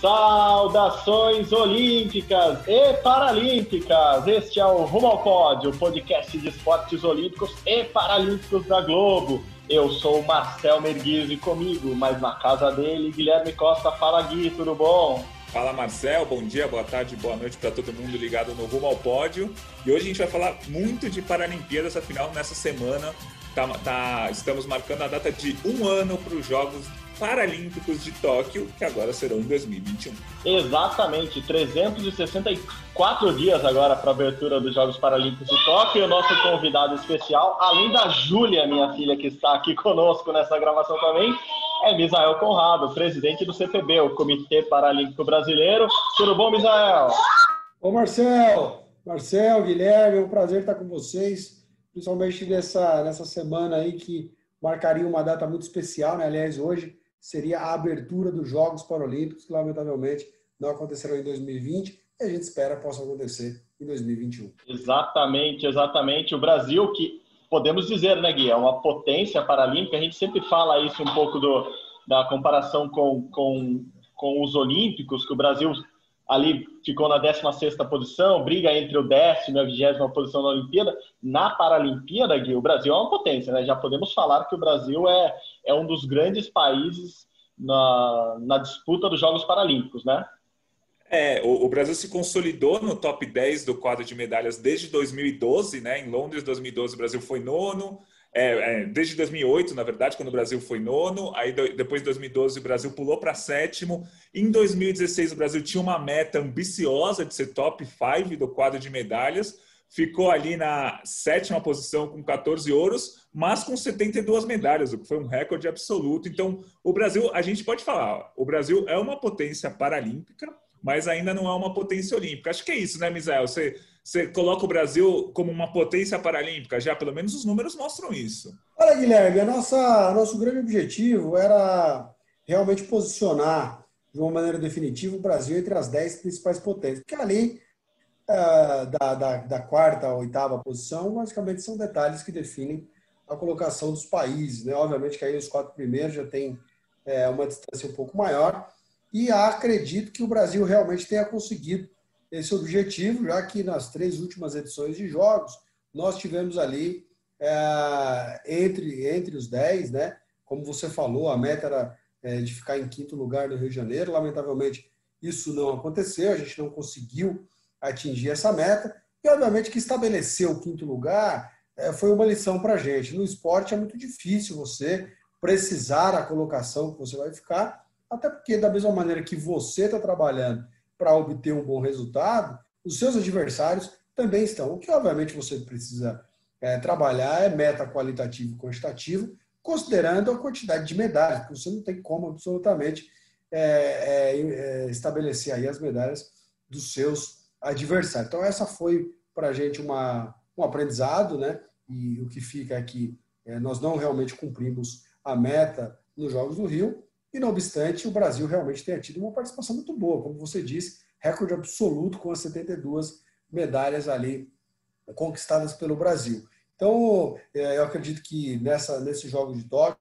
Saudações olímpicas e paralímpicas! Este é o Rumo ao Pódio, podcast de esportes olímpicos e paralímpicos da Globo. Eu sou o Marcel Merguiz e comigo, mas na casa dele, Guilherme Costa. Fala Gui, tudo bom? Fala Marcel, bom dia, boa tarde, boa noite para todo mundo ligado no Rumo ao Pódio. E hoje a gente vai falar muito de Paralimpíadas, afinal, nessa semana tá, tá, estamos marcando a data de um ano para os Jogos Paralímpicos de Tóquio, que agora serão em 2021. Exatamente, 364 dias agora para a abertura dos Jogos Paralímpicos de Tóquio. E o nosso convidado especial, além da Júlia, minha filha, que está aqui conosco nessa gravação também, é Misael Conrado, presidente do CPB, o Comitê Paralímpico Brasileiro. Tudo bom, Misael? Ô, Marcel, Marcel, Guilherme, é um prazer estar com vocês, principalmente nessa, nessa semana aí que marcaria uma data muito especial, né? Aliás, hoje seria a abertura dos Jogos Paralímpicos, que lamentavelmente não acontecerão em 2020 e a gente espera possa acontecer em 2021. Exatamente, exatamente. O Brasil, que podemos dizer, né, Gui, é uma potência paralímpica, a gente sempre fala isso um pouco do, da comparação com, com, com os Olímpicos, que o Brasil ali ficou na 16ª posição, briga entre o décimo e a vigésima posição na Olimpíada. Na Paralimpíada, Gui, o Brasil é uma potência, né? Já podemos falar que o Brasil é, é um dos grandes países na, na disputa dos Jogos Paralímpicos, né? É, o, o, Brasil se consolidou no top 10 do quadro de medalhas desde 2012, né? Em Londres, 2012, o Brasil foi nono. É, é, desde 2008, na verdade, quando o Brasil foi nono, aí depois de 2012 o Brasil pulou para sétimo. Em 2016 o Brasil tinha uma meta ambiciosa de ser top 5 do quadro de medalhas, ficou ali na sétima posição com 14 ouros, mas com 72 medalhas, o que foi um recorde absoluto. Então, o Brasil, a gente pode falar, o Brasil é uma potência paralímpica, mas ainda não é uma potência olímpica. Acho que é isso, né, Misael? Você você coloca o Brasil como uma potência paralímpica? Já pelo menos os números mostram isso. Olha, Guilherme, a nossa, nosso grande objetivo era realmente posicionar de uma maneira definitiva o Brasil entre as dez principais potências. Porque ali, uh, da, da, da, quarta à oitava posição, basicamente são detalhes que definem a colocação dos países. Né? Obviamente que aí os quatro primeiros já têm é, uma distância um pouco maior. E acredito que o Brasil realmente tenha conseguido esse objetivo, já que nas três últimas edições de jogos nós tivemos ali é, entre, entre os 10, né? Como você falou, a meta era é, de ficar em quinto lugar no Rio de Janeiro. Lamentavelmente, isso não aconteceu, a gente não conseguiu atingir essa meta. E, obviamente, que estabelecer o quinto lugar é, foi uma lição para a gente. No esporte é muito difícil você precisar a colocação que você vai ficar, até porque, da mesma maneira que você está trabalhando para obter um bom resultado, os seus adversários também estão. O que, obviamente, você precisa é, trabalhar é meta qualitativo e quantitativo, considerando a quantidade de medalhas, porque você não tem como absolutamente é, é, é estabelecer aí as medalhas dos seus adversários. Então, essa foi para a gente uma, um aprendizado, né? E o que fica aqui, é, nós não realmente cumprimos a meta nos Jogos do Rio, e, não obstante, o Brasil realmente tenha tido uma participação muito boa, como você disse, recorde absoluto com as 72 medalhas ali conquistadas pelo Brasil. Então, é, eu acredito que nessa, nesse jogo de Tóquio,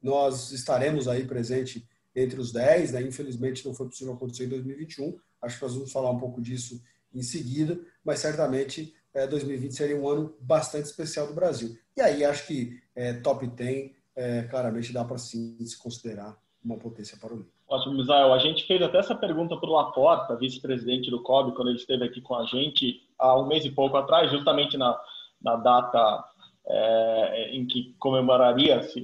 nós estaremos aí presente entre os 10, né? infelizmente não foi possível acontecer em 2021, acho que nós vamos falar um pouco disso em seguida, mas certamente é, 2020 seria um ano bastante especial do Brasil. E aí acho que é, top 10 é, claramente dá para sim se considerar uma potência paralímpica. Ótimo, Misael. A gente fez até essa pergunta para o Laporta, vice-presidente do COB, quando ele esteve aqui com a gente há um mês e pouco atrás, justamente na, na data é, em que comemoraria-se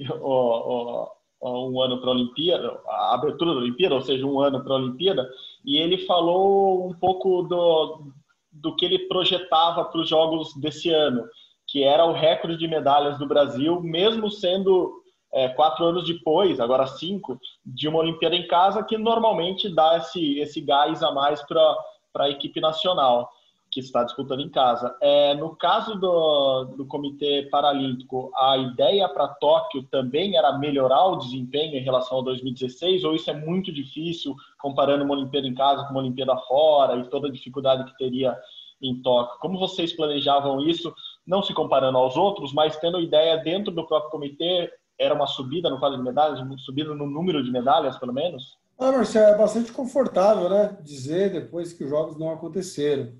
um ano para a Olimpíada, a abertura da Olimpíada, ou seja, um ano para a Olimpíada, e ele falou um pouco do, do que ele projetava para os Jogos desse ano, que era o recorde de medalhas do Brasil, mesmo sendo é, quatro anos depois, agora cinco, de uma Olimpíada em casa, que normalmente dá esse, esse gás a mais para a equipe nacional. que está disputando em casa. É, no caso do, do Comitê Paralímpico, a ideia para Tóquio também era melhorar o desempenho em relação ao 2016, ou isso é muito difícil comparando uma Olimpíada em casa com uma Olimpíada fora e toda a dificuldade que teria em Tóquio? Como vocês planejavam isso, não se comparando aos outros, mas tendo ideia dentro do próprio comitê, era uma subida no quadro de medalhas, uma subida no número de medalhas, pelo menos? Ah, Marcelo, é bastante confortável, né? Dizer depois que os jogos não aconteceram.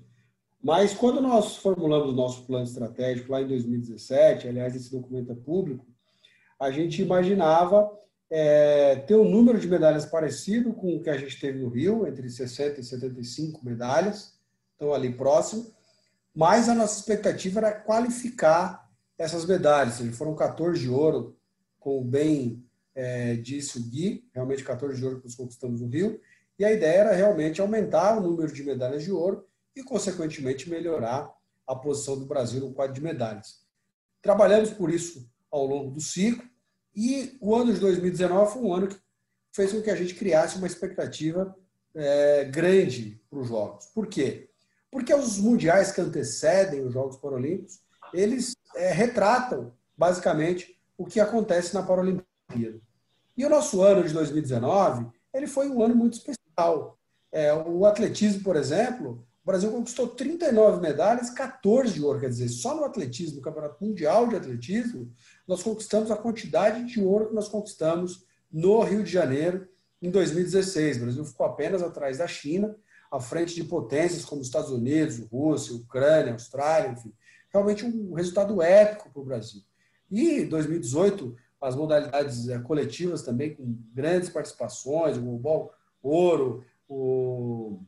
Mas quando nós formulamos o nosso plano estratégico lá em 2017, aliás, esse documento é público, a gente imaginava é, ter um número de medalhas parecido com o que a gente teve no Rio, entre 60 e 75 medalhas, então ali próximo, mas a nossa expectativa era qualificar essas medalhas, foram 14 de ouro, como bem é, disse o Gui, realmente 14 de ouro que nós conquistamos no Rio, e a ideia era realmente aumentar o número de medalhas de ouro e, consequentemente, melhorar a posição do Brasil no quadro de medalhas. Trabalhamos por isso ao longo do ciclo e o ano de 2019 foi um ano que fez com que a gente criasse uma expectativa é, grande para os Jogos. Por quê? Porque os mundiais que antecedem os Jogos Paralímpicos, eles é, retratam, basicamente, o que acontece na Paralimpíada. E o nosso ano de 2019, ele foi um ano muito especial. É, o atletismo, por exemplo, o Brasil conquistou 39 medalhas, 14 de ouro. Quer dizer, só no atletismo, no Campeonato Mundial de Atletismo, nós conquistamos a quantidade de ouro que nós conquistamos no Rio de Janeiro em 2016. O Brasil ficou apenas atrás da China, à frente de potências como Estados Unidos, Rússia, Ucrânia, Austrália, enfim. Realmente um resultado épico para o Brasil. E 2018, as modalidades eh, coletivas também, com grandes participações, o Global Ouro, o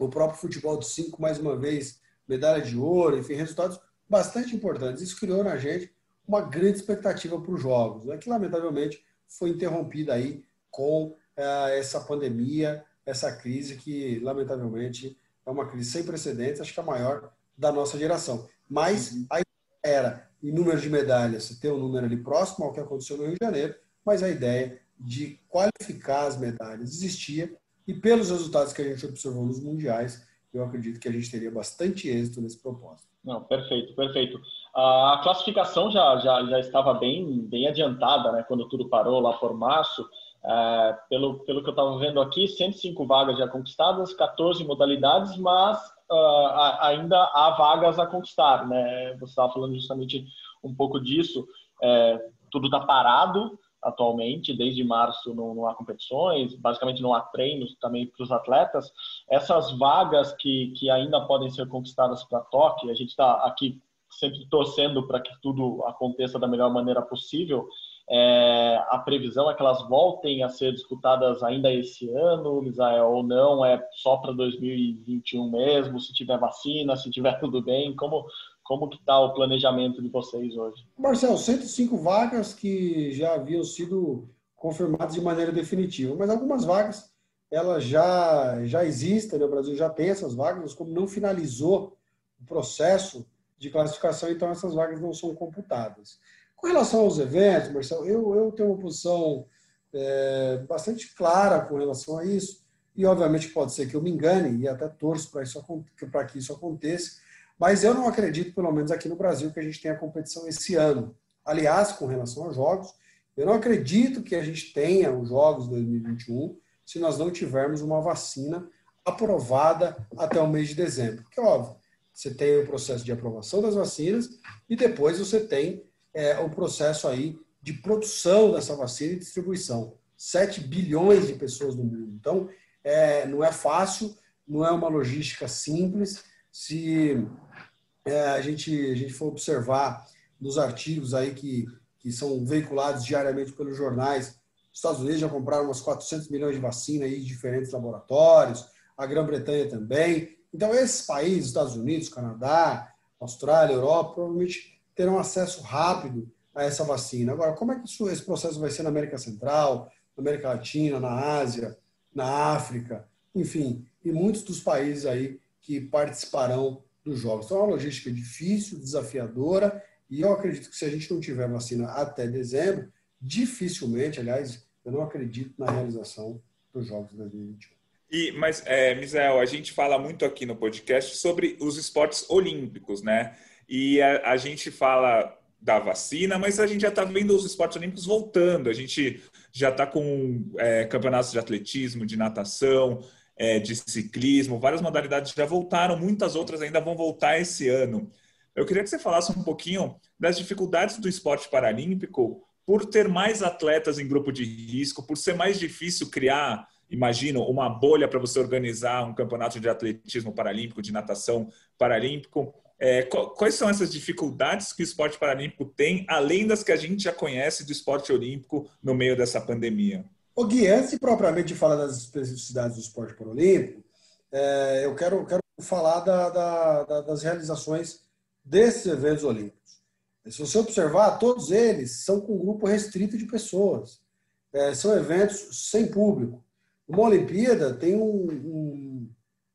o próprio futebol de cinco, mais uma vez, medalha de ouro, enfim, resultados bastante importantes. Isso criou na gente uma grande expectativa para os jogos, né, que lamentavelmente foi interrompida aí com eh, essa pandemia, essa crise que lamentavelmente é uma crise sem precedentes, acho que a maior da nossa geração. Mas uhum. a ideia era, em número de medalhas, ter um número ali próximo ao que aconteceu no Rio de Janeiro, mas a ideia de qualificar as medalhas existia e pelos resultados que a gente observou nos mundiais, eu acredito que a gente teria bastante êxito nesse propósito. Não, perfeito, perfeito. A classificação já, já, já estava bem, bem adiantada, né? Quando tudo parou lá por março. É, pelo, pelo que eu estava vendo aqui, 105 vagas já conquistadas, 14 modalidades, mas uh, ainda há vagas a conquistar, né? Você estava falando justamente um pouco disso. É, tudo está parado, atualmente, desde março não, não, há competições, basicamente não há treinos também para os atletas. Essas vagas que, que ainda podem ser conquistadas para Tóquio, a gente está aqui sempre torcendo para que tudo aconteça da melhor maneira possível. É, a previsão é que elas voltem a ser disputadas ainda esse ano, Misael, ou não, é só para 2021 mesmo, se tiver vacina, se tiver tudo bem, como, como que está o planejamento de vocês hoje? Marcelo, 105 vagas que já haviam sido confirmadas de maneira definitiva, mas algumas vagas elas já, já existem, né? o Brasil já tem essas vagas, mas como não finalizou o processo de classificação, então essas vagas não são computadas. Com relação aos eventos, Marcelo, eu, eu tenho uma posição é, bastante clara com relação a isso, e obviamente pode ser que eu me engane, e até torço para que isso aconteça, mas eu não acredito, pelo menos aqui no Brasil, que a gente tenha competição esse ano. Aliás, com relação aos jogos, eu não acredito que a gente tenha os Jogos 2021 se nós não tivermos uma vacina aprovada até o mês de dezembro. Porque, óbvio, você tem o processo de aprovação das vacinas e depois você tem é, o processo aí de produção dessa vacina e distribuição. 7 bilhões de pessoas no mundo. Então, é, não é fácil, não é uma logística simples. Se é, a, gente, a gente for observar nos artigos aí que, que são veiculados diariamente pelos jornais, os Estados Unidos já compraram umas 400 milhões de vacina aí de diferentes laboratórios, a Grã-Bretanha também. Então, esses países, Estados Unidos, Canadá, Austrália, Europa, provavelmente terão acesso rápido a essa vacina. Agora, como é que isso, esse processo vai ser na América Central, na América Latina, na Ásia, na África, enfim, e muitos dos países aí que participarão dos jogos. Então é uma logística difícil, desafiadora, e eu acredito que se a gente não tiver vacina até dezembro, dificilmente, aliás, eu não acredito na realização dos Jogos de 2021. E, mas, é, Misael, a gente fala muito aqui no podcast sobre os esportes olímpicos, né? E a, a gente fala da vacina, mas a gente já está vendo os esportes olímpicos voltando. A gente já está com é, campeonatos de atletismo, de natação, é, de ciclismo, várias modalidades já voltaram, muitas outras ainda vão voltar esse ano. Eu queria que você falasse um pouquinho das dificuldades do esporte paralímpico por ter mais atletas em grupo de risco, por ser mais difícil criar, imagino, uma bolha para você organizar um campeonato de atletismo paralímpico, de natação paralímpico. É, quais são essas dificuldades que o esporte paralímpico tem, além das que a gente já conhece do esporte olímpico no meio dessa pandemia? O Gui, antes de propriamente falar das especificidades do esporte paralímpico, é, eu quero, quero falar da, da, da, das realizações desses eventos olímpicos. Se você observar, todos eles são com um grupo restrito de pessoas. É, são eventos sem público. Uma Olimpíada tem um, um,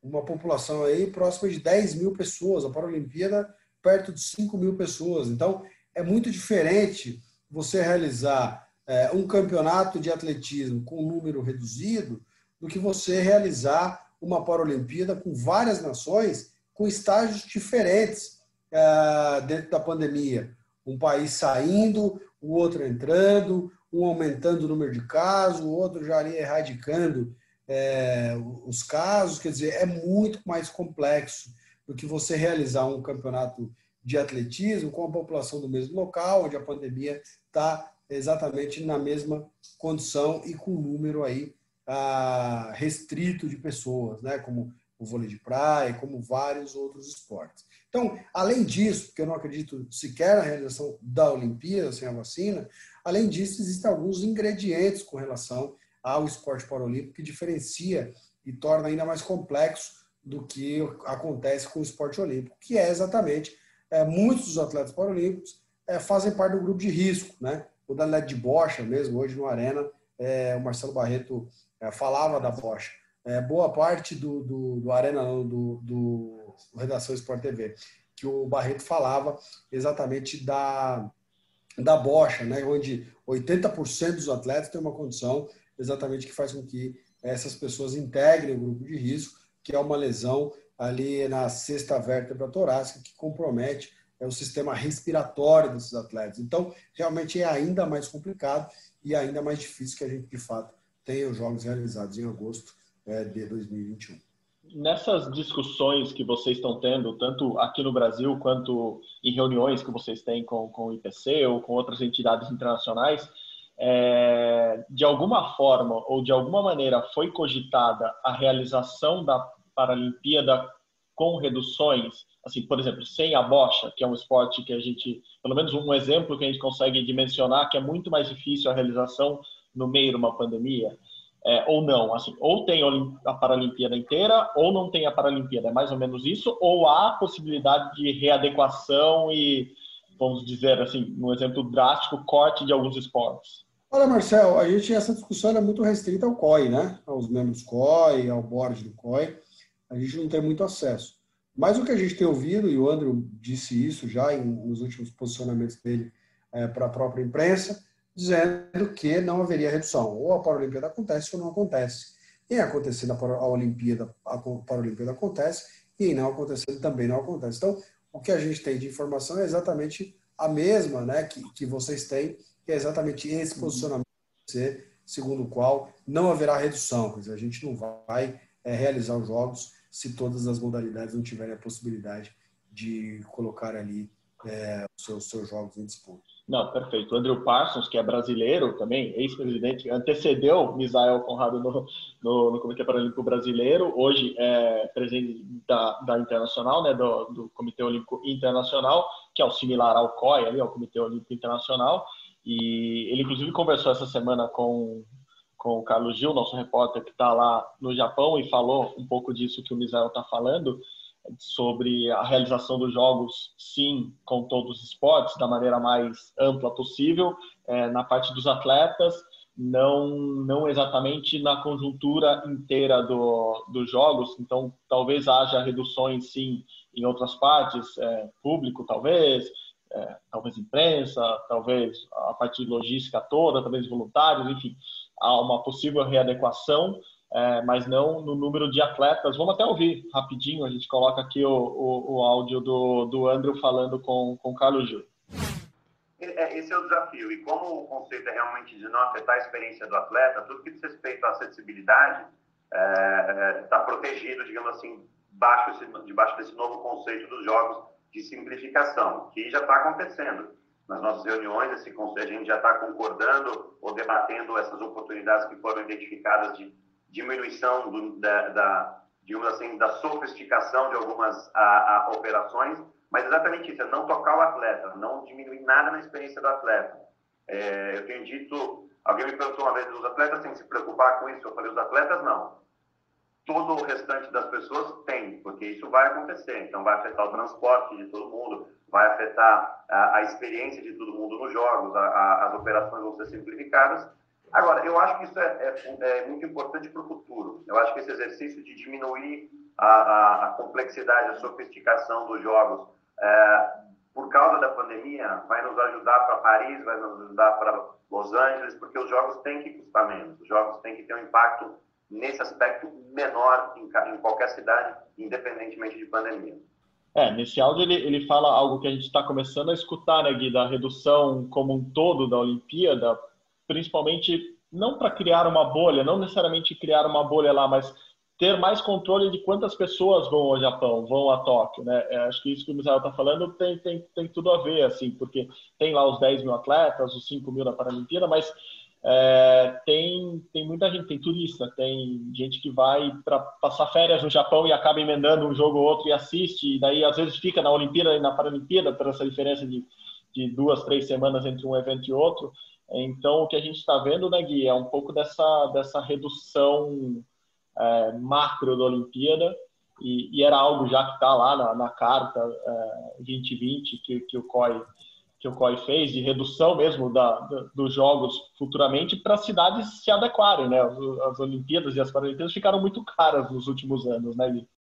uma população aí próxima de 10 mil pessoas, a Paralimpíada perto de 5 mil pessoas. Então, é muito diferente você realizar é, um campeonato de atletismo com um número reduzido do que você realizar uma Paralimpíada com várias nações com estágios diferentes é, dentro da pandemia um país saindo, o outro entrando, um aumentando o número de casos, o outro já ali erradicando é, os casos. Quer dizer, é muito mais complexo do que você realizar um campeonato de atletismo com a população do mesmo local, onde a pandemia está exatamente na mesma condição e com um número aí ah, restrito de pessoas, né? como o vôlei de praia, como vários outros esportes. Então, além disso, porque eu não acredito sequer na realização da Olimpíada sem a vacina, além disso, existem alguns ingredientes com relação ao esporte paralímpico que diferencia e torna ainda mais complexo do que acontece com o esporte olímpico, que é exatamente é, muitos dos atletas paralímpicos é, fazem parte do grupo de risco, né? O da LED de bocha mesmo, hoje no Arena, é, o Marcelo Barreto é, falava da bocha é, boa parte do, do, do Arena, do, do, Redação Sport TV, que o Barreto falava exatamente da, da bocha, né, onde 80% dos atletas têm uma condição exatamente que faz com que essas pessoas integrem o grupo de risco, que é uma lesão ali na sexta vértebra torácica que compromete é, o sistema respiratório desses atletas. Então, realmente é ainda mais complicado e ainda mais difícil que a gente, de fato, tenha os jogos realizados em agosto é, de 2021. Nessas discussões que vocês estão tendo, tanto aqui no Brasil quanto em reuniões que vocês têm com, com o IPC ou com outras entidades internacionais, é, de alguma forma ou de alguma maneira foi cogitada a realização da Paralimpíada com reduções, assim, por exemplo, sem a bocha, que é um esporte que a gente, pelo menos um exemplo que a gente consegue dimensionar, que é muito mais difícil a realização no meio de uma pandemia é, ou não, assim, ou tem a Paralimpíada inteira ou não tem a Paralimpíada, é mais ou menos isso, ou há possibilidade de readequação e, vamos dizer assim, um exemplo drástico, corte de alguns esportes? Olha, Marcel, a gente, essa discussão é muito restrita ao COI, né? Aos membros COI, ao board do COI, a gente não tem muito acesso. Mas o que a gente tem ouvido, e o Andrew disse isso já em, nos últimos posicionamentos dele é, para a própria imprensa, dizendo que não haveria redução. Ou a Paralimpíada acontece ou não acontece. Em acontecendo a Olimpíada, a Paralimpíada acontece, e em não acontecendo também não acontece. Então, o que a gente tem de informação é exatamente a mesma né, que, que vocês têm, que é exatamente esse posicionamento, segundo o qual não haverá redução. Quer dizer, a gente não vai é, realizar os jogos se todas as modalidades não tiverem a possibilidade de colocar ali é, os seus, seus jogos em disputa. Não, perfeito. O Andrew Parsons, que é brasileiro também, ex-presidente, antecedeu Misael Conrado no, no, no, Comitê Paralímpico Brasileiro, hoje é presidente da, da Internacional, né, do, do, Comitê Olímpico Internacional, que é o similar ao COI, ali, ao Comitê Olímpico Internacional, e ele inclusive conversou essa semana com, com o Carlos Gil, nosso repórter que está lá no Japão, e falou um pouco disso que o Misael está falando, sobre a realização dos jogos, sim, com todos os esportes, da maneira mais ampla possível, é, na parte dos atletas, não, não exatamente na conjuntura inteira do, dos jogos, então talvez haja reduções, sim, em outras partes, é, público, talvez, é, talvez imprensa, talvez a parte logística toda, talvez voluntários, enfim, há uma possível readequação, é, mas não no número de atletas. Vamos até ouvir rapidinho, a gente coloca aqui o, o, o áudio do, do Andrew falando com, com o Carlos Júlio. É, esse é o desafio. E como o conceito é realmente de não afetar a experiência do atleta, tudo que diz respeito à acessibilidade está é, é tá protegido, digamos assim, debaixo desse novo conceito dos jogos de simplificação, que já está acontecendo. Nas nossas reuniões, esse conceito, a gente já está concordando ou debatendo essas oportunidades que foram identificadas de diminuição do, da, da, digamos assim, da sofisticação de algumas a, a, operações, mas exatamente isso, é não tocar o atleta, não diminuir nada na experiência do atleta. É, eu tenho dito, alguém me perguntou uma vez, os atletas têm que se preocupar com isso? Eu falei, os atletas não. Todo o restante das pessoas tem, porque isso vai acontecer. Então, vai afetar o transporte de todo mundo, vai afetar a, a experiência de todo mundo nos jogos, a, as operações vão ser simplificadas, Agora, eu acho que isso é, é, é muito importante para o futuro. Eu acho que esse exercício de diminuir a, a, a complexidade, a sofisticação dos jogos, é, por causa da pandemia, vai nos ajudar para Paris, vai nos ajudar para Los Angeles, porque os jogos têm que custar menos. Os jogos têm que ter um impacto nesse aspecto menor em, em qualquer cidade, independentemente de pandemia. É, nesse áudio ele, ele fala algo que a gente está começando a escutar, né, Gui, da redução como um todo da Olimpíada, principalmente não para criar uma bolha, não necessariamente criar uma bolha lá, mas ter mais controle de quantas pessoas vão ao Japão, vão a Tóquio, né? É, acho que isso que o Misael está falando tem, tem, tem tudo a ver, assim, porque tem lá os 10 mil atletas, os 5 mil na Paralimpíada, mas é, tem, tem muita gente, tem turista, tem gente que vai para passar férias no Japão e acaba emendando um jogo ou outro e assiste, e daí às vezes fica na Olimpíada e na Paralimpíada, por essa diferença de, de duas, três semanas entre um evento e outro. Então, o que a gente está vendo, né, Gui, é um pouco dessa, dessa redução é, macro da Olimpíada, e, e, era algo já que está lá na, na carta é, 2020 que, que, o COI, que o COI fez, de redução mesmo da, da dos jogos futuramente para as cidades se adequarem. Né? As, as Olimpíadas e as Paralimpíadas ficaram muito caras nos últimos anos, né, Gui?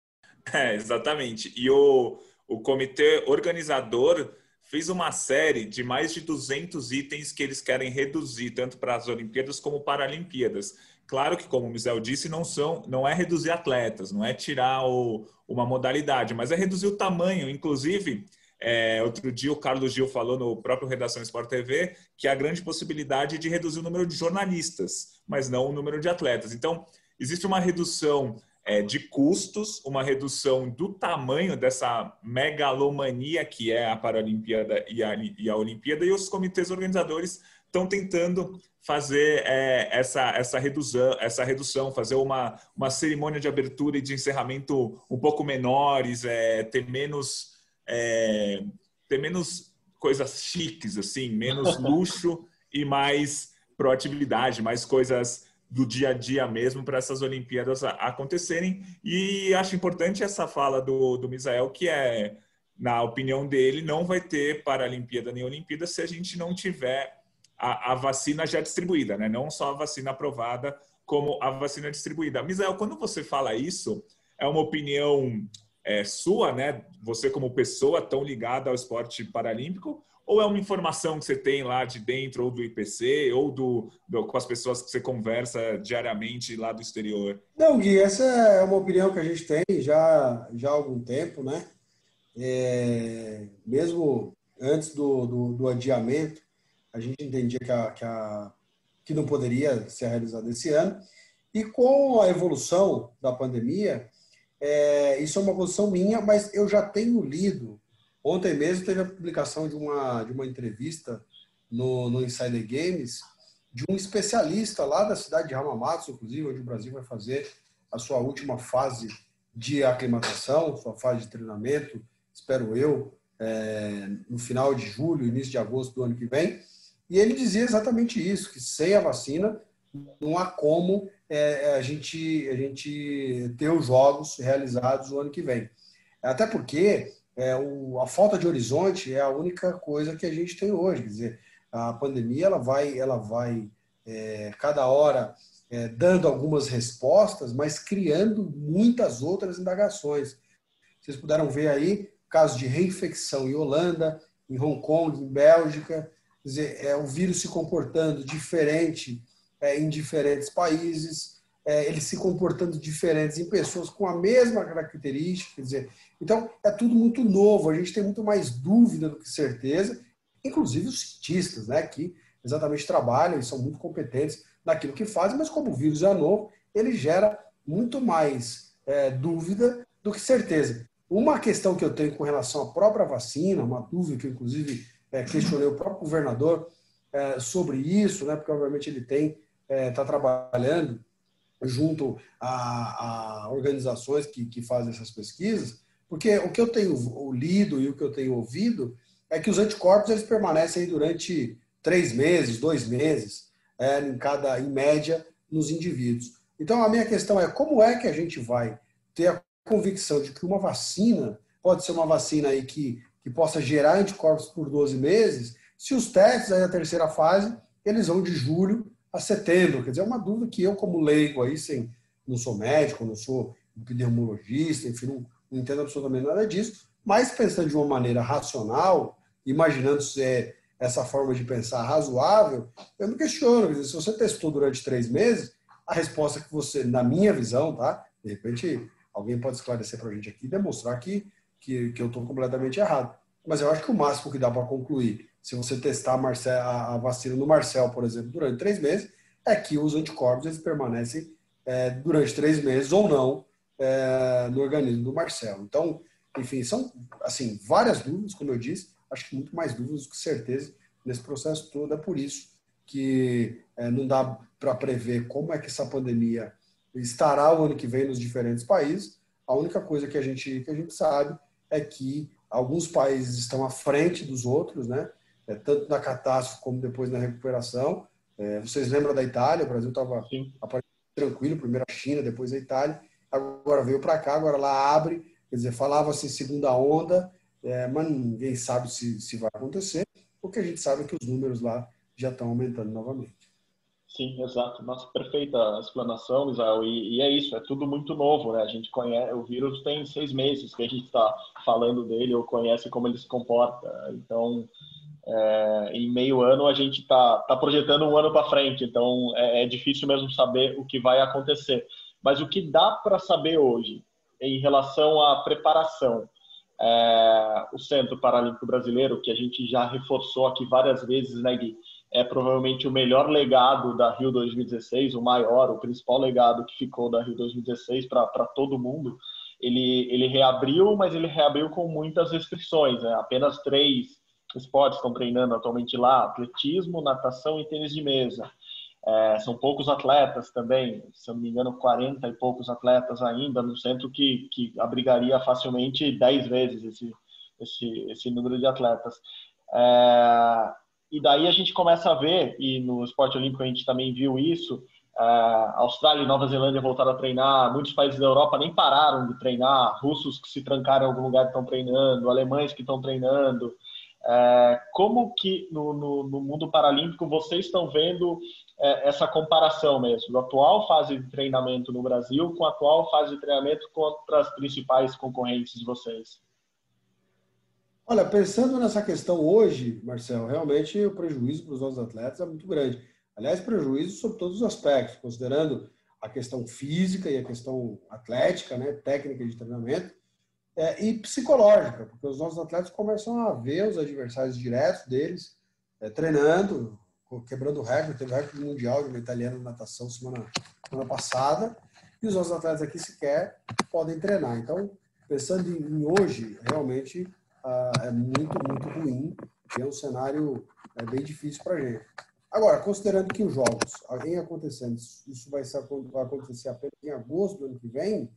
É, exatamente. E o, o comitê organizador fez uma série de mais de 200 itens que eles querem reduzir, tanto para as Olimpíadas como para as Olimpíadas. Claro que, como o Michel disse, não, são, não é reduzir atletas, não é tirar o, uma modalidade, mas é reduzir o tamanho. Inclusive, é, outro dia o Carlos Gil falou no próprio Redação Sport TV que há grande possibilidade de reduzir o número de jornalistas, mas não o número de atletas. Então, existe uma redução é, de custos, uma redução do tamanho dessa megalomania que é a Paralimpíada e a, e a Olimpíada, e os comitês organizadores estão tentando fazer é, essa, essa, redução, essa redução, fazer uma, uma cerimônia de abertura e de encerramento um pouco menores, é, ter menos é, ter menos coisas chiques, assim, menos luxo e mais proatividade, mais coisas do dia a dia mesmo para essas Olimpíadas acontecerem. E acho importante essa fala do, do Misael, que é, na opinião dele, não vai ter Paralimpíada nem Olimpíada se a gente não tiver a, a vacina já distribuída, né? não só a vacina aprovada, como a vacina distribuída. Misael, quando você fala isso, é uma opinião é, sua, né? Você como pessoa tão ligada ao esporte paralímpico, ou é uma informação que você tem lá de dentro, ou do IPC, ou do, do, com as pessoas que você conversa diariamente lá do exterior? Não, Gui, essa é uma opinião que a gente tem já, já há algum tempo, né? É, mesmo antes do, do, do, adiamento, a gente entendia que, a, que, a, que não poderia ser realizado esse ano. E com a evolução da pandemia, é, isso é uma posição minha, mas eu já tenho lido Ontem mesmo teve a publicação de uma, de uma entrevista no, no Insider Games de um especialista lá da cidade de Hamamatsu, inclusive, onde o Brasil vai fazer a sua última fase de aclimatação, sua fase de treinamento, espero eu, é, no final de julho, início de agosto do ano que vem. E ele dizia exatamente isso, que sem a vacina não há como é, a, gente, a gente ter os jogos realizados o ano que vem. Até porque é, o, a falta de horizonte é a única coisa que a gente tem hoje. Quer dizer, a pandemia ela vai, ela vai é, cada hora é, dando algumas respostas, mas criando muitas outras indagações. Vocês puderam ver aí casos de reinfecção em Holanda, em Hong Kong, em Bélgica, quer dizer, é, o vírus se comportando diferente é, em diferentes países. é, eles se comportando diferentes em pessoas com a mesma característica, quer dizer, então é tudo muito novo, a gente tem muito mais dúvida do que certeza, inclusive os cientistas, né, que exatamente trabalham e são muito competentes naquilo que fazem, mas como o vírus é novo, ele gera muito mais é, dúvida do que certeza. Uma questão que eu tenho com relação à própria vacina, uma dúvida que eu, inclusive, é, questionei o próprio governador é, sobre isso, né, porque obviamente ele tem está é, trabalhando junto a, a organizações que, que, fazem essas pesquisas, porque o que eu tenho lido e o que eu tenho ouvido é que os anticorpos eles permanecem durante três meses, dois meses, é, em cada, em média, nos indivíduos. Então a minha questão é como é que a gente vai ter a convicção de que uma vacina pode ser uma vacina aí que, que possa gerar anticorpos por 12 meses, se os testes aí da terceira fase eles vão de julho a setembro. Quer dizer, é uma dúvida que eu, como leigo, aí, sem, não sou médico, não sou epidemiologista, enfim, não, não entendo absolutamente nada disso, mas pensando de uma maneira racional, imaginando é essa forma de pensar razoável, eu me questiono. Quer dizer, se você testou durante três meses, a resposta que você, na minha visão, tá? De repente, alguém pode esclarecer para a gente aqui e demonstrar que, que, que eu estou completamente errado. Mas eu acho que o máximo que dá para concluir se você testar a, Marcel, a, vacina no Marcel, por exemplo, durante três meses, é que os anticorpos eles permanecem é, durante três meses ou não é, no organismo do Marcel. Então, enfim, são assim várias dúvidas, como eu disse, acho que muito mais dúvidas que certeza nesse processo todo. É por isso que é, não dá para prever como é que essa pandemia estará o ano que vem nos diferentes países. A única coisa que a gente, que a gente sabe é que alguns países estão à frente dos outros, né? É, tanto na catástrofe como depois na recuperação. É, vocês lembram da Itália? O Brasil estava tranquilo, primeiro a China, depois a Itália, agora veio para cá, agora lá abre, quer dizer, falava-se segunda onda, é, mas ninguém sabe se, se vai acontecer. O que a gente sabe é que os números lá já estão aumentando novamente. Sim, exato. Nossa, perfeita explanação, Israel. E, e, é isso, é tudo muito novo, né? A gente conhece, o vírus tem seis meses que a gente está falando dele, ou conhece como ele se comporta. Então, é, em meio ano a gente está tá projetando um ano para frente, então é, é, difícil mesmo saber o que vai acontecer. Mas o que dá para saber hoje em relação à preparação, é, o Centro Paralímpico Brasileiro, que a gente já reforçou aqui várias vezes, né, Gui? É provavelmente o melhor legado da Rio 2016, o maior, o principal legado que ficou da Rio 2016 para todo mundo. Ele, ele reabriu, mas ele reabriu com muitas restrições, né? apenas três esportes estão treinando atualmente lá: atletismo, natação e tênis de mesa. É, são poucos atletas também, se eu não me engano, 40 e poucos atletas ainda no centro que, que abrigaria facilmente 10 vezes esse, esse, esse número de atletas. É, e daí a gente começa a ver, e no esporte olímpico a gente também viu isso, é, Austrália e Nova Zelândia voltaram a treinar, muitos países da Europa nem pararam de treinar, russos que se trancaram em algum lugar estão treinando, alemães que estão treinando, é, como que no, no, no, mundo paralímpico vocês estão vendo é, essa comparação mesmo, a atual fase de treinamento no Brasil com a atual fase de treinamento contra as principais concorrentes de vocês? Olha, pensando nessa questão hoje, Marcel, realmente o prejuízo para os nossos atletas é muito grande. Aliás, prejuízo sobre todos os aspectos, considerando a questão física e a questão atlética, né, técnica de treinamento, é, e psicológica, porque os nossos atletas começam a ver os adversários diretos deles é, treinando, quebrando o recorde, teve recorde mundial de uma italiana de natação semana, semana passada, e os nossos atletas aqui sequer podem treinar. Então, pensando em, em hoje, realmente ah, é muito, muito ruim, e é um cenário é, bem difícil para a gente. Agora, considerando que os jogos, em acontecendo, isso vai acontecer apenas em agosto do ano que vem,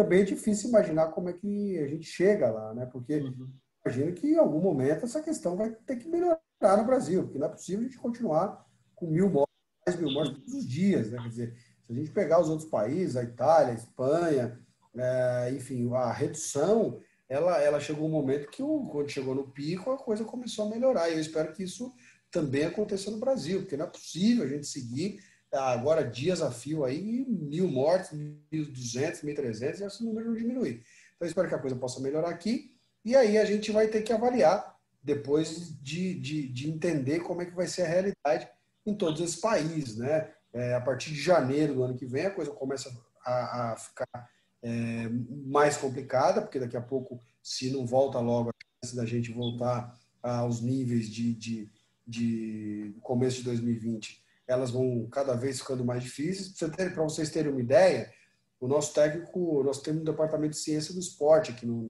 também é difícil imaginar como é que a gente chega lá, né? Porque uhum. imagino que em algum momento essa questão vai ter que melhorar no Brasil, porque não é possível a gente continuar com mil mortes, mais mil mortes todos os dias, né? Quer dizer, se a gente pegar os outros países, a Itália, a Espanha, é, enfim, a redução, ela, ela chegou um momento que, o, quando chegou no pico, a coisa começou a melhorar. E eu espero que isso também aconteça no Brasil, porque não é possível a gente seguir agora dias a fio aí, mil mortes, mil duzentos, mil trezentos, e esse número não diminuir. Então, espero que a coisa possa melhorar aqui, e aí a gente vai ter que avaliar, depois de, de, de entender como é que vai ser a realidade em todos esses países, né? é, a partir de janeiro do ano que vem, a coisa começa a, a ficar é, mais complicada, porque daqui a pouco, se não volta logo, a chance da gente voltar aos níveis de, de, de começo de 2020, elas vão cada vez ficando mais difíceis. Para vocês terem uma ideia, o nosso técnico, nós temos um departamento de ciência do esporte aqui no,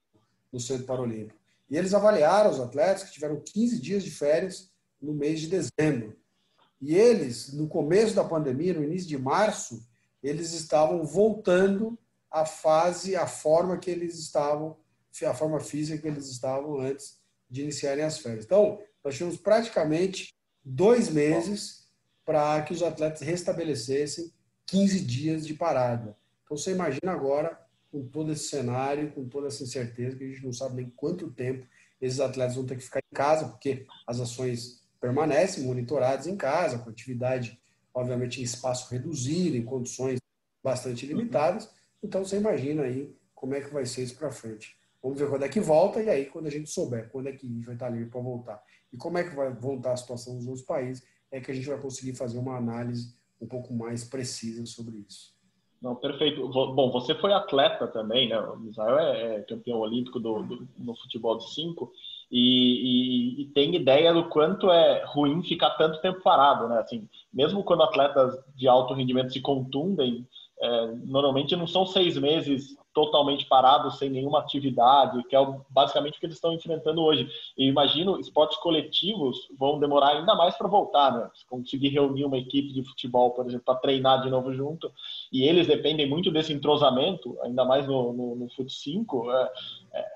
no Centro Paralímpico. E eles avaliaram os atletas que tiveram 15 dias de férias no mês de dezembro. E eles, no começo da pandemia, no início de março, eles estavam voltando à fase, à forma que eles estavam, a forma física que eles estavam antes de iniciarem as férias. Então, nós tínhamos praticamente dois meses para que os atletas restabelecessem 15 dias de parada. Então, você imagina agora, com todo esse cenário, com toda essa incerteza, que a gente não sabe nem quanto tempo esses atletas vão ter que ficar em casa, porque as ações permanecem monitorados em casa, com atividade, obviamente, em espaço reduzido, em condições bastante limitadas. Então, você imagina aí como é que vai ser isso para frente. Vamos ver quando é que volta e aí, quando a gente souber quando é que vai estar livre para voltar e como é que vai voltar a situação nos outros países, é que a gente vai conseguir fazer uma análise um pouco mais precisa sobre isso. Não, perfeito. Bom, você foi atleta também, né? O Israel é, é campeão olímpico do, do, no futebol de cinco e, e, e, tem ideia do quanto é ruim ficar tanto tempo parado, né? Assim, mesmo quando atletas de alto rendimento se contundem, é, normalmente não são seis meses totalmente parados, sem nenhuma atividade, que é basicamente o que eles estão enfrentando hoje. E imagino, esportes coletivos vão demorar ainda mais para voltar, né? Conseguir reunir uma equipe de futebol, por exemplo, para treinar de novo junto, e eles dependem muito desse entrosamento, ainda mais no, no, no Fut 5, é, é,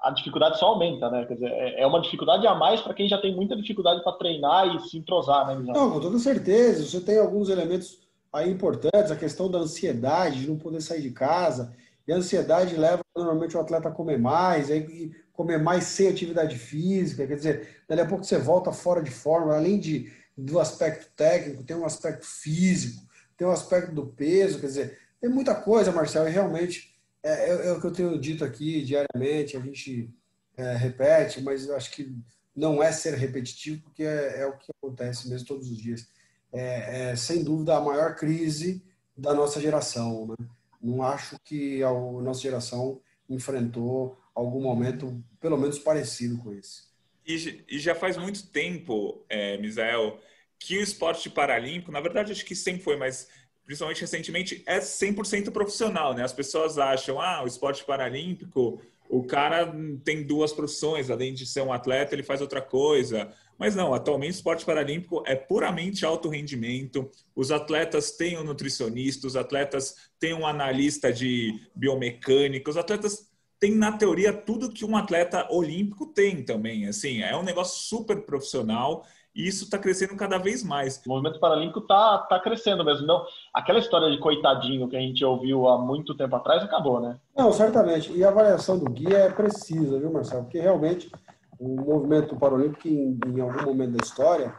a dificuldade só aumenta, né? Quer dizer, é, é uma dificuldade a mais para quem já tem muita dificuldade para treinar e se entrosar, né? Não, com toda certeza. Você tem alguns elementos aí importantes, a questão da ansiedade, de não poder sair de casa. E a ansiedade leva normalmente o atleta a comer mais, aí comer mais sem atividade física. Quer dizer, dali a pouco você volta fora de forma, além de, do aspecto técnico, tem um aspecto físico, tem um aspecto do peso. Quer dizer, tem muita coisa, Marcelo, e realmente é, é, é, o que eu tenho dito aqui diariamente, a gente é, repete, mas eu acho que não é ser repetitivo, porque é, é o que acontece mesmo todos os dias. É, é, sem dúvida a maior crise da nossa geração. Né? Não acho que a, nossa geração enfrentou algum momento, pelo menos parecido com esse. E, já faz muito tempo, é, Misael, que o esporte paralímpico, na verdade acho que sempre foi, mas principalmente recentemente, é 100% profissional, né? As pessoas acham, ah, o esporte paralímpico, o cara tem duas profissões, além de ser um atleta, ele faz outra coisa. Mas não, atualmente o esporte paralímpico é puramente alto rendimento. Os atletas têm um nutricionista, os atletas têm um analista de biomecânica, os atletas têm, na teoria, tudo que um atleta olímpico tem também. Assim, é um negócio super profissional e isso está crescendo cada vez mais. O movimento paralímpico está tá crescendo mesmo. Não, aquela história de coitadinho que a gente ouviu há muito tempo atrás acabou, né? Não, certamente. E a avaliação do guia é precisa, viu, Marcelo? Porque realmente o movimento paralímpico, em, em algum momento da história,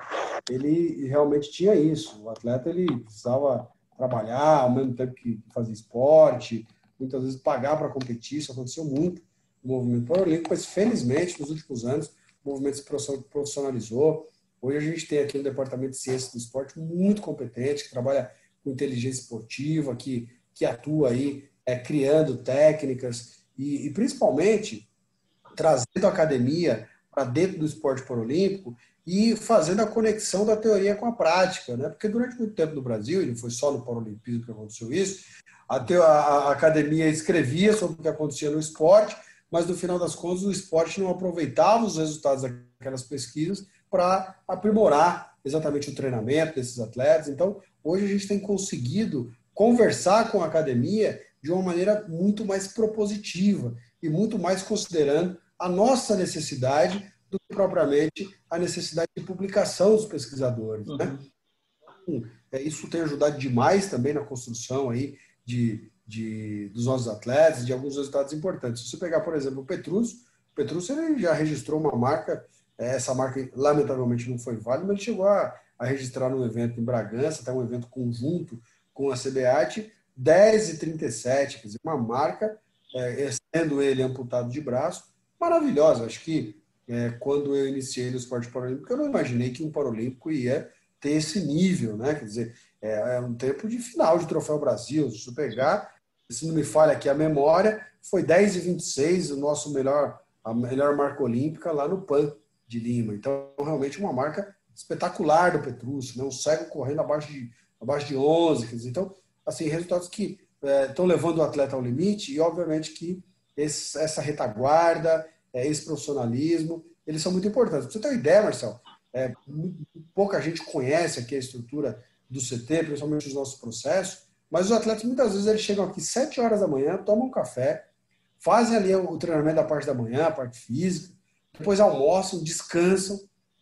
ele realmente tinha isso. O atleta ele precisava trabalhar ao mesmo tempo que fazia esporte, muitas vezes pagar para competir. Isso aconteceu muito no movimento paralímpico, mas felizmente nos últimos anos o movimento se profissionalizou Hoje a gente tem aqui um departamento de ciência do esporte muito competente, que trabalha com inteligência esportiva, que, que atua aí é, criando técnicas e, e principalmente trazendo a academia para dentro do esporte paralímpico e fazendo a conexão da teoria com a prática, né? Porque durante muito tempo no Brasil, e não foi só no Paralimpismo que aconteceu isso, a, a, a academia escrevia sobre o que acontecia no esporte, mas no final das contas o esporte não aproveitava os resultados daquelas pesquisas para aprimorar exatamente o treinamento desses atletas. Então, hoje a gente tem conseguido conversar com a academia de uma maneira muito mais propositiva e muito mais considerando a nossa necessidade do que propriamente a necessidade de publicação dos pesquisadores. Né? Uhum. Né? Então, é, isso tem ajudado demais também na construção aí de, de, dos nossos atletas, de alguns resultados importantes. Se você pegar, por exemplo, o Petrus, o Petrus ele já registrou uma marca é, essa marca, lamentavelmente, não foi válida, mas ele chegou a, a registrar num evento em Bragança, até um evento conjunto com a CBAT, 10 e 37, quer dizer, uma marca, é, sendo ele amputado de braço, maravilhosa. Acho que é, quando eu iniciei no esporte paralímpico, eu não imaginei que um paralímpico ia ter esse nível, né? Quer dizer, é, é um tempo de final de Troféu Brasil. Se eu pegar, se não me falha aqui a memória, foi 10 e 26 o nosso melhor, a melhor marca olímpica lá no PAN de Lima. Então, realmente uma marca espetacular do Petrúcio, né? um cego correndo abaixo de, abaixo de 11. Quer dizer, então, assim, resultados que estão é, levando o atleta ao limite e, obviamente, que esse, essa retaguarda, é, esse profissionalismo, eles são muito importantes. Pra você ter uma ideia, Marcelo, é, pouca gente conhece aqui a estrutura do CT, principalmente os nossos processos, mas os atletas muitas vezes eles chegam aqui 7 horas da manhã, tomam um café, fazem ali o treinamento da parte da manhã, a parte física, depois almoçam, descansam,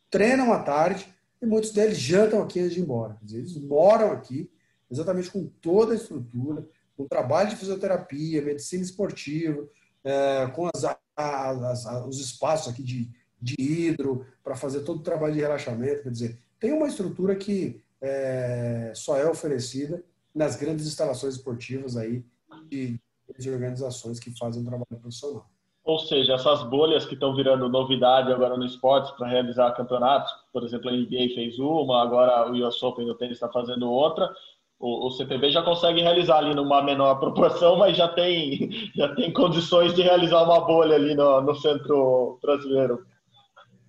treinam à tarde e muitos deles jantam aqui antes de ir embora. Eles moram aqui exatamente com toda a estrutura, com trabalho de fisioterapia, medicina esportiva, é, com as, as, as, os espaços aqui de, de hidro, para fazer todo o trabalho de relaxamento. Quer dizer, tem uma estrutura que é, só é oferecida nas grandes instalações esportivas aí de, de organizações que fazem trabalho profissional. Ou seja, essas bolhas que estão virando novidade agora no esporte para realizar campeonatos, por exemplo, a NBA fez uma, agora o US Open do tênis está fazendo outra, o, o já consegue realizar ali numa menor proporção, mas já tem, já tem condições de realizar uma bolha ali no, no centro brasileiro.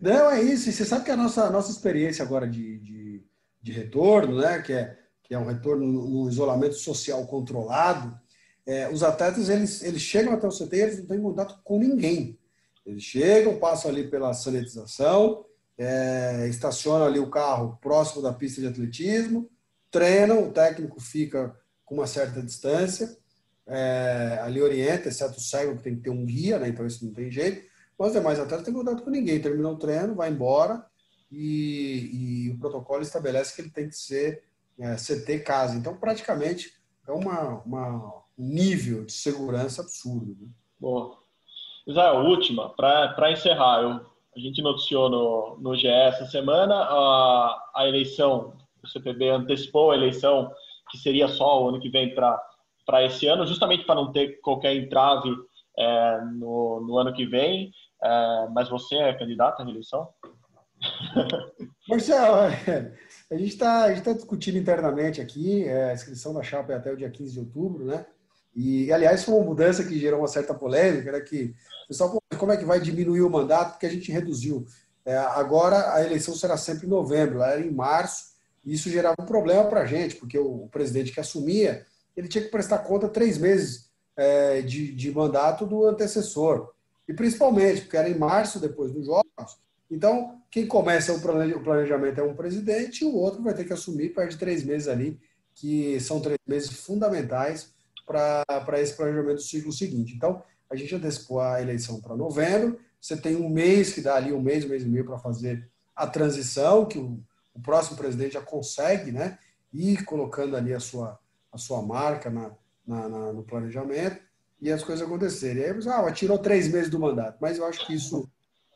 Não, é isso. E você sabe que a nossa, nossa experiência agora de, de, de retorno, né, que é, que é um retorno no isolamento social controlado, é, os atletas eles, eles chegam até o CT e eles não têm contato com ninguém. Eles chegam, passam ali pela sanitização, é, estacionam ali o carro próximo da pista de atletismo, treinam, o técnico fica com uma certa distância, é, ali orienta, exceto o cego que tem que ter um guia, né, então isso não tem jeito, mas os demais atletas não têm contato com ninguém, terminou o treino, vai embora e, e o protocolo estabelece que ele tem que ser é, CT casa. Então, praticamente, é uma, uma um nível de segurança absurdo. Né? Boa. Israel, última, para encerrar, eu, a gente noticiou no, no GE essa semana a, a eleição, o CPB antecipou a eleição que seria só o ano que vem para esse ano, justamente para não ter qualquer entrave é, no, no ano que vem. É, mas você é candidato à reeleição? Marcelo, é, a gente está tá discutindo internamente aqui, é, a inscrição da chapa é até o dia 15 de outubro, né? E, aliás, foi uma mudança que gerou uma certa polêmica, né? Que o pessoal, como é que vai diminuir o mandato? Porque a gente reduziu. É, agora a eleição será sempre em novembro, era em março, e isso gerava um problema para a gente, porque o, presidente que assumia, ele tinha que prestar conta três meses é, de, de mandato do antecessor. E principalmente, porque era em março, depois dos Jogos. Então, quem começa o planejamento é um presidente e o outro vai ter que assumir, perde três meses ali, que são três meses fundamentais para esse planejamento do ciclo seguinte. Então, a gente antecipou a eleição para novembro, você tem um mês que dá ali, um mês, um mês e meio para fazer a transição, que o, o, próximo presidente já consegue, né? Ir colocando ali a sua, a sua marca na, na, na no planejamento e as coisas acontecerem. E aí você, ah, tirou três meses do mandato, mas eu acho que isso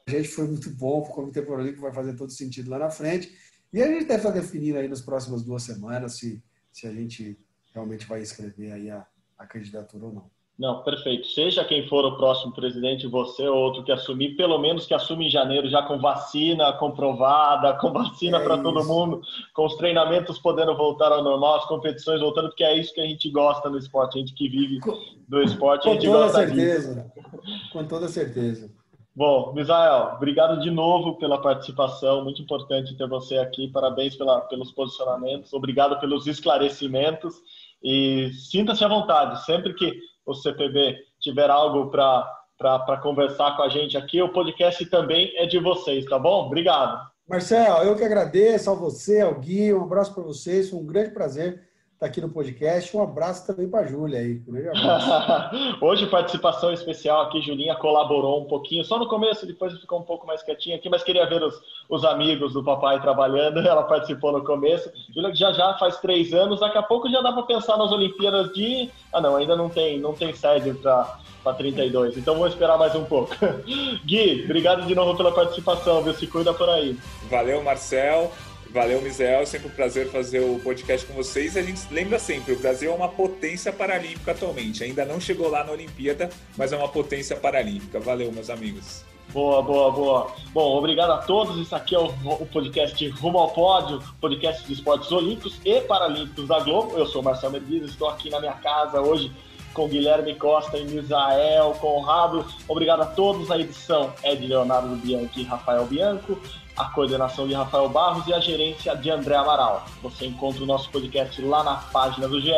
a gente foi muito bom para o Comitê Paralímpico, vai fazer todo sentido lá na frente. E a gente deve estar definindo aí nas próximas duas semanas se, se a gente realmente vai inscrever aí a, a candidatura ou não. Não, perfeito. Seja quem for o próximo presidente, você ou outro que assumir, pelo menos que assume em janeiro já com vacina comprovada, com vacina é para todo mundo, com os treinamentos podendo voltar ao normal, as competições voltando, porque é isso que a gente gosta no esporte, a gente que vive do esporte, com a gente toda gosta certeza, disso. Com toda certeza. Bom, Misael, obrigado de novo pela participação, muito importante ter você aqui, parabéns pela, pelos posicionamentos, obrigado pelos esclarecimentos. E sinta-se à vontade, sempre que o CPB tiver algo para conversar com a gente aqui, o podcast também é de vocês, tá bom? Obrigado. Marcelo, eu que agradeço a você, ao Gui, um abraço para vocês, foi um grande prazer estar aqui no podcast. Um abraço também para a Júlia aí. Um Hoje, participação especial aqui, Julinha colaborou um pouquinho, só no começo, depois ficou um pouco mais quietinha aqui, mas queria ver os, os amigos do papai trabalhando. Ela participou no começo. Júlia, já já faz três anos, daqui a pouco já dá para pensar nas Olimpíadas de. Ah, não, ainda não tem, não tem sede para para 32. Então vou esperar mais um pouco. Gui, obrigado de novo pela participação, viu? Se cuida por aí. Valeu, Marcel. Valeu, Misael. Sempre um prazer fazer o podcast com vocês. A gente lembra sempre, o Brasil é uma potência paralímpica atualmente. Ainda não chegou lá na Olimpíada, mas é uma potência paralímpica. Valeu, meus amigos. Boa, boa, boa. Bom, obrigado a todos. Isso aqui é o, o podcast Rumo ao Pódio, podcast de esportes olímpicos e paralímpicos da Globo. Eu sou Marcelo Medina, estou aqui na minha casa hoje com Guilherme Costa e Misael Conrado. Obrigado a todos. A edição é de Leonardo Bianchi e Rafael Bianco, a coordenação de Rafael Barros e a gerência de André Amaral. Você encontra o nosso podcast lá na página do GE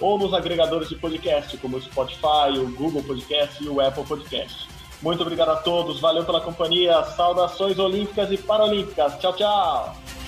ou nos agregadores de podcast, como o Spotify, o Google Podcast e o Apple Podcast. Muito obrigado a todos, valeu pela companhia, saudações olímpicas e paralímpicas. Tchau, tchau!